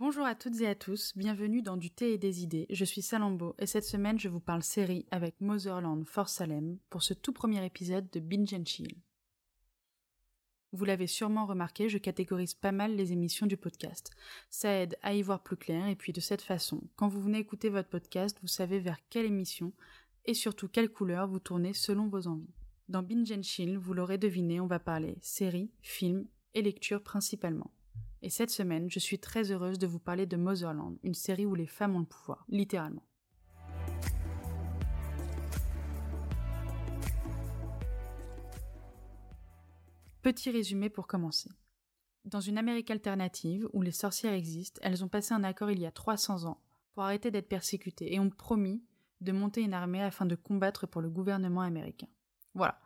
Bonjour à toutes et à tous, bienvenue dans Du thé et des idées. Je suis Salambo et cette semaine je vous parle série avec Motherland for Salem pour ce tout premier épisode de Binge Chill. Vous l'avez sûrement remarqué, je catégorise pas mal les émissions du podcast. Ça aide à y voir plus clair et puis de cette façon, quand vous venez écouter votre podcast, vous savez vers quelle émission et surtout quelle couleur vous tournez selon vos envies. Dans Binge Chill, vous l'aurez deviné, on va parler séries, films et lectures principalement. Et cette semaine, je suis très heureuse de vous parler de Motherland, une série où les femmes ont le pouvoir, littéralement. Petit résumé pour commencer. Dans une Amérique alternative où les sorcières existent, elles ont passé un accord il y a 300 ans pour arrêter d'être persécutées et ont promis de monter une armée afin de combattre pour le gouvernement américain. Voilà.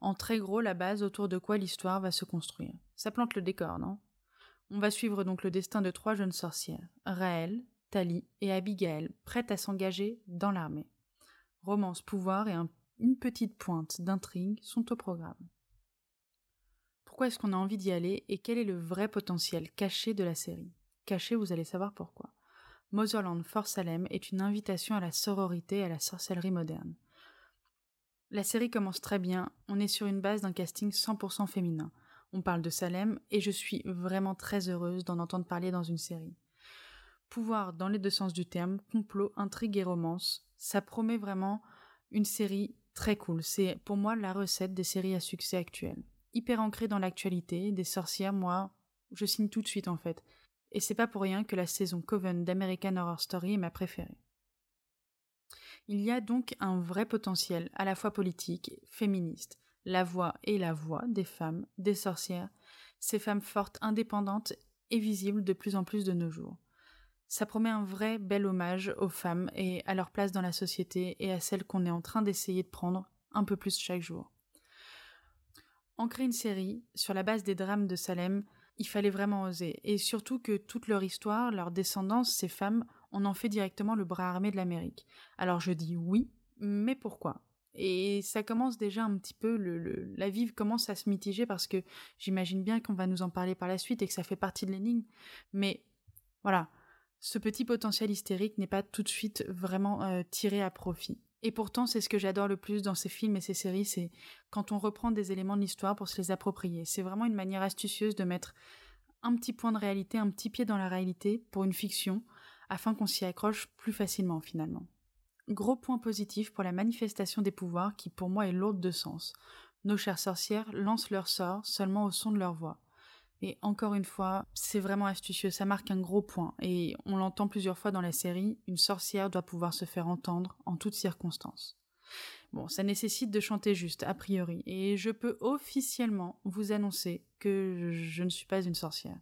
En très gros, la base autour de quoi l'histoire va se construire. Ça plante le décor, non? On va suivre donc le destin de trois jeunes sorcières, Raël, Tali et Abigail, prêtes à s'engager dans l'armée. Romance, pouvoir et une petite pointe d'intrigue sont au programme. Pourquoi est-ce qu'on a envie d'y aller et quel est le vrai potentiel caché de la série? Caché, vous allez savoir pourquoi. Motherland for Salem est une invitation à la sororité et à la sorcellerie moderne. La série commence très bien, on est sur une base d'un casting 100% féminin on parle de Salem, et je suis vraiment très heureuse d'en entendre parler dans une série. Pouvoir dans les deux sens du terme, complot, intrigue et romance, ça promet vraiment une série très cool. C'est pour moi la recette des séries à succès actuelles. Hyper ancrée dans l'actualité, des sorcières, moi, je signe tout de suite en fait. Et c'est pas pour rien que la saison Coven d'American Horror Story est ma préférée. Il y a donc un vrai potentiel à la fois politique, féministe, la voix et la voix des femmes, des sorcières, ces femmes fortes, indépendantes et visibles de plus en plus de nos jours. Ça promet un vrai bel hommage aux femmes et à leur place dans la société et à celles qu'on est en train d'essayer de prendre un peu plus chaque jour. Ancrer une série sur la base des drames de Salem, il fallait vraiment oser, et surtout que toute leur histoire, leur descendance, ces femmes, on en fait directement le bras armé de l'Amérique. Alors je dis oui, mais pourquoi? Et ça commence déjà un petit peu, la vive commence à se mitiger parce que j'imagine bien qu'on va nous en parler par la suite et que ça fait partie de l'énigme. Mais voilà, ce petit potentiel hystérique n'est pas tout de suite vraiment euh, tiré à profit. Et pourtant, c'est ce que j'adore le plus dans ces films et ces séries, c'est quand on reprend des éléments de l'histoire pour se les approprier. C'est vraiment une manière astucieuse de mettre un petit point de réalité, un petit pied dans la réalité pour une fiction, afin qu'on s'y accroche plus facilement finalement. Gros point positif pour la manifestation des pouvoirs qui pour moi est lourde de sens. Nos chères sorcières lancent leur sort seulement au son de leur voix. Et encore une fois, c'est vraiment astucieux, ça marque un gros point, et on l'entend plusieurs fois dans la série, une sorcière doit pouvoir se faire entendre en toutes circonstances. Bon, ça nécessite de chanter juste, a priori, et je peux officiellement vous annoncer que je ne suis pas une sorcière.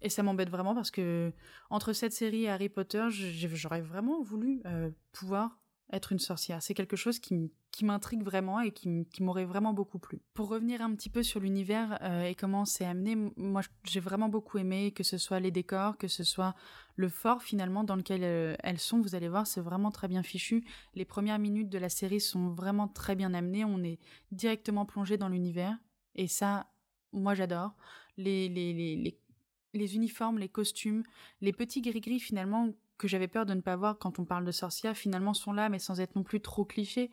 Et ça m'embête vraiment parce que entre cette série et Harry Potter, j'aurais vraiment voulu euh, pouvoir être une sorcière. C'est quelque chose qui, m'intrigue vraiment et qui, m'aurait vraiment beaucoup plu. Pour revenir un petit peu sur l'univers euh, et comment c'est amené, moi j'ai vraiment beaucoup aimé que ce soit les décors, que ce soit le fort finalement dans lequel euh, elles sont. Vous allez voir, c'est vraiment très bien fichu. Les premières minutes de la série sont vraiment très bien amenées. On est directement plongé dans l'univers et ça, moi j'adore. Les, les, uniformes, les costumes, les petits gris-gris finalement que j'avais peur de ne pas voir quand on parle de sorcières, finalement sont là, mais sans être non plus trop clichés.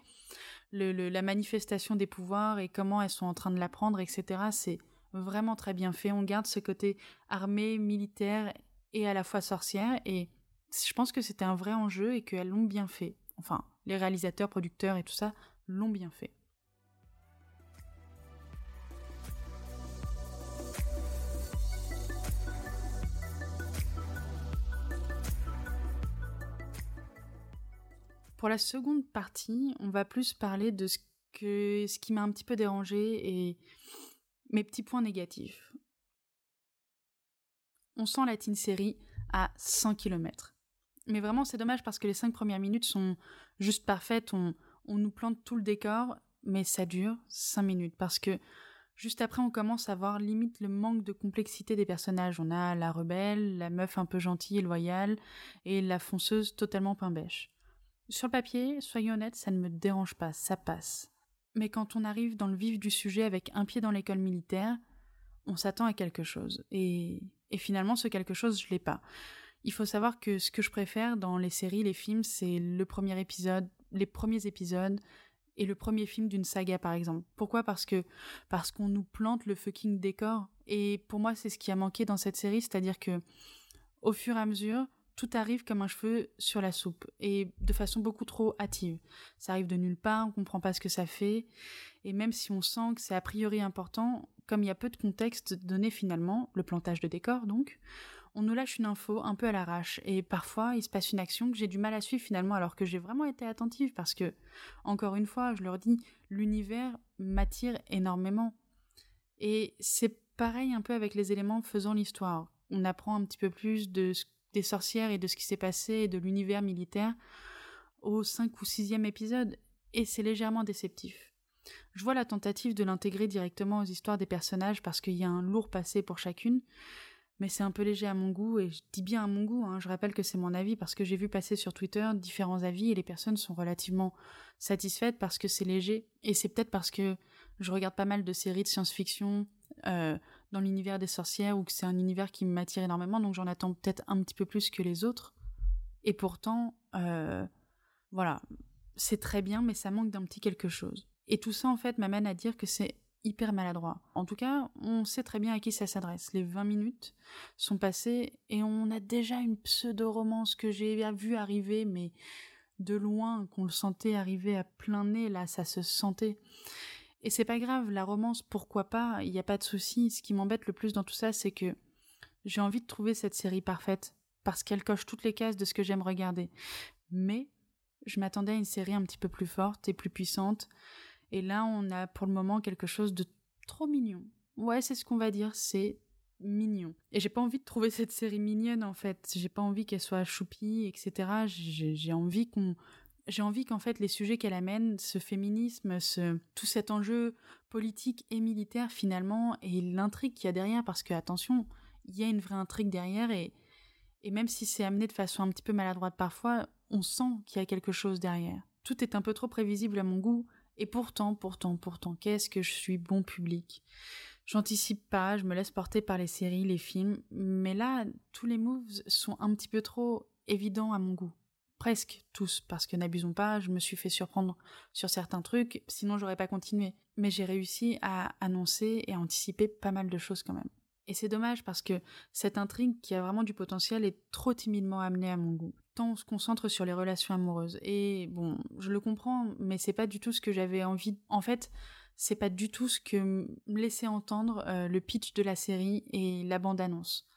la manifestation des pouvoirs et comment elles sont en train de l'apprendre, etc. C'est vraiment très bien fait. On garde ce côté armé, militaire et à la fois sorcière. Et je pense que c'était un vrai enjeu et qu'elles l'ont bien fait. Enfin, les réalisateurs, producteurs et tout ça l'ont bien fait. Pour la seconde partie, on va plus parler de ce, que, qui m'a un petit peu dérangé et mes petits points négatifs. On sent la teen série à 100 km. Mais vraiment, c'est dommage parce que les cinq premières minutes sont juste parfaites. On, on nous plante tout le décor, mais ça dure 5 minutes parce que juste après, on commence à voir limite le manque de complexité des personnages. On a la rebelle, la meuf un peu gentille et loyale, et la fonceuse totalement pain bêche. Sur le papier, soyons honnêtes, ça ne me dérange pas, ça passe. Mais quand on arrive dans le vif du sujet avec un pied dans l'école militaire, on s'attend à quelque chose. Et, finalement, ce quelque chose, je l'ai pas. Il faut savoir que ce que je préfère dans les séries, les films, c'est le premier épisode, les premiers épisodes et le premier film d'une saga, par exemple. Pourquoi? Parce que parce qu'on nous plante le fucking décor. Et pour moi, c'est ce qui a manqué dans cette série, c'est-à-dire que au fur et à mesure, tout arrive comme un cheveu sur la soupe et de façon beaucoup trop hâtive. Ça arrive de nulle part, on comprend pas ce que ça fait et même si on sent que c'est a priori important, comme il y a peu de contexte donné finalement, le plantage de décor donc, on nous lâche une info un peu à l'arrache et parfois il se passe une action que j'ai du mal à suivre finalement alors que j'ai vraiment été attentive parce que encore une fois, je leur dis l'univers m'attire énormément. Et c'est pareil un peu avec les éléments faisant l'histoire. On apprend un petit peu plus de des sorcières et de ce qui s'est passé et de l'univers militaire au 5 ou 6e épisode et c'est légèrement déceptif. Je vois la tentative de l'intégrer directement aux histoires des personnages parce qu'il y a un lourd passé pour chacune, mais c'est un peu léger à mon goût, et je dis bien à mon goût, hein, je rappelle que c'est mon avis parce que j'ai vu passer sur Twitter différents avis et les personnes sont relativement satisfaites parce que c'est léger, et c'est peut-être parce que je regarde pas mal de séries de science-fiction euh, dans l'univers des sorcières ou que c'est un univers qui m'attire énormément, donc j'en attends peut-être un petit peu plus que les autres. Et pourtant, euh, voilà, c'est très bien, mais ça manque d'un petit quelque chose. Et tout ça, en fait, m'amène à dire que c'est hyper maladroit. En tout cas, on sait très bien à qui ça s'adresse. Les 20 minutes sont passées et on a déjà une pseudo-romance que j'ai vue arriver, mais de loin, qu'on le sentait arriver à plein nez, là, ça se sentait. Et c'est pas grave, la romance, pourquoi pas, il n'y a pas de souci. Ce qui m'embête le plus dans tout ça, c'est que j'ai envie de trouver cette série parfaite, parce qu'elle coche toutes les cases de ce que j'aime regarder. Mais je m'attendais à une série un petit peu plus forte et plus puissante, et là, on a pour le moment quelque chose de trop mignon. Ouais, c'est ce qu'on va dire, c'est mignon. Et j'ai pas envie de trouver cette série mignonne en fait. J'ai pas envie qu'elle soit choupie, etc. J'ai envie qu'on j'ai envie qu'en fait les sujets qu'elle amène, ce féminisme, ce, tout cet enjeu politique et militaire finalement, et l'intrigue qu'il y a derrière, parce que attention, il y a une vraie intrigue derrière, et, et même si c'est amené de façon un petit peu maladroite parfois, on sent qu'il y a quelque chose derrière. Tout est un peu trop prévisible à mon goût, et pourtant, pourtant, pourtant, qu'est-ce que je suis bon public? J'anticipe pas, je me laisse porter par les séries, les films, mais là, tous les moves sont un petit peu trop évidents à mon goût. Presque tous, parce que n'abusons pas, je me suis fait surprendre sur certains trucs, sinon j'aurais pas continué. Mais j'ai réussi à annoncer et à anticiper pas mal de choses quand même. Et c'est dommage parce que cette intrigue qui a vraiment du potentiel est trop timidement amenée à mon goût tant on se concentre sur les relations amoureuses. Et bon, je le comprends, mais c'est pas du tout ce que j'avais envie. En fait, c'est pas du tout ce que me laissait entendre euh, le pitch de la série et la bande-annonce.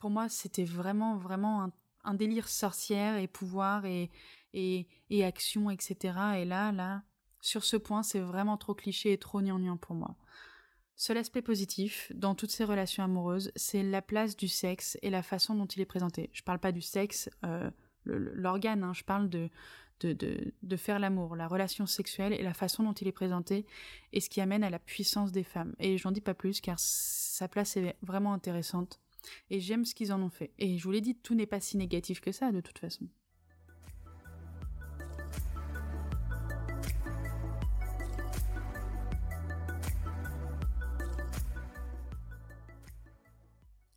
Pour moi, c'était vraiment, vraiment un, délire sorcière et pouvoir et, et, et action, etc. Et là, là, sur ce point, c'est vraiment trop cliché et trop gnangnan pour moi. Seul aspect positif dans toutes ces relations amoureuses, c'est la place du sexe et la façon dont il est présenté. Je parle pas du sexe, euh, l'organe, hein, je parle de, de, de, faire l'amour, la relation sexuelle et la façon dont il est présenté et ce qui amène à la puissance des femmes. Et j'en dis pas plus car sa place est vraiment intéressante et j'aime ce qu'ils en ont fait. Et je vous l'ai dit, tout n'est pas si négatif que ça de toute façon.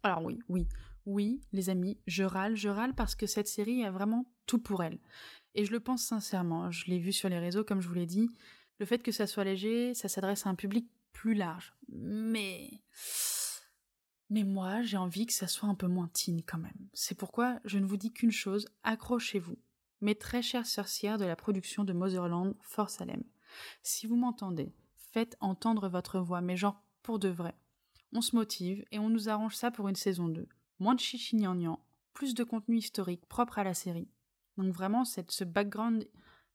Alors oui, oui, oui, les amis, je râle, je râle parce que cette série a vraiment tout pour elle. Et je le pense sincèrement, je l'ai vu sur les réseaux comme je vous l'ai dit, le fait que ça soit léger, ça s'adresse à un public plus large. Mais... Mais moi, j'ai envie que ça soit un peu moins teen quand même. C'est pourquoi je ne vous dis qu'une chose, accrochez-vous. Mes très chères sorcières de la production de Motherland, Fort Salem. Si vous m'entendez, faites entendre votre voix, mais genre pour de vrai on se motive et on nous arrange ça pour une saison 2. Moins de chichignagnan, plus de contenu historique propre à la série. Donc vraiment cette, ce background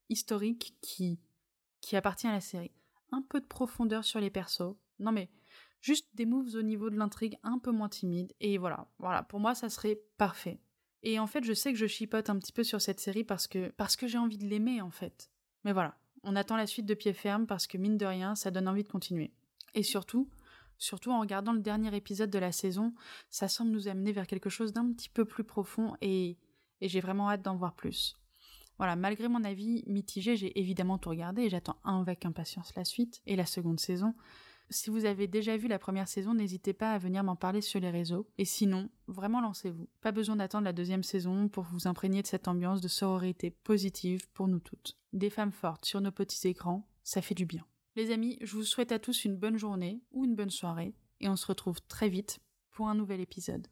historique qui, qui appartient à la série. Un peu de profondeur sur les persos. Non mais juste des moves au niveau de l'intrigue un peu moins timide. Et voilà, voilà, pour moi ça serait parfait. Et en fait je sais que je chipote un petit peu sur cette série parce que, parce que j'ai envie de l'aimer en fait. Mais voilà, on attend la suite de pied ferme parce que mine de rien ça donne envie de continuer. Et surtout, Surtout en regardant le dernier épisode de la saison, ça semble nous amener vers quelque chose d'un petit peu plus profond et, j'ai vraiment hâte d'en voir plus. Voilà, malgré mon avis mitigé, j'ai évidemment tout regardé et j'attends avec impatience la suite et la seconde saison. Si vous avez déjà vu la première saison, n'hésitez pas à venir m'en parler sur les réseaux. Et sinon, vraiment lancez-vous. Pas besoin d'attendre la deuxième saison pour vous imprégner de cette ambiance de sororité positive pour nous toutes. Des femmes fortes sur nos petits écrans, ça fait du bien. Les amis, je vous souhaite à tous une bonne journée ou une bonne soirée, et on se retrouve très vite pour un nouvel épisode.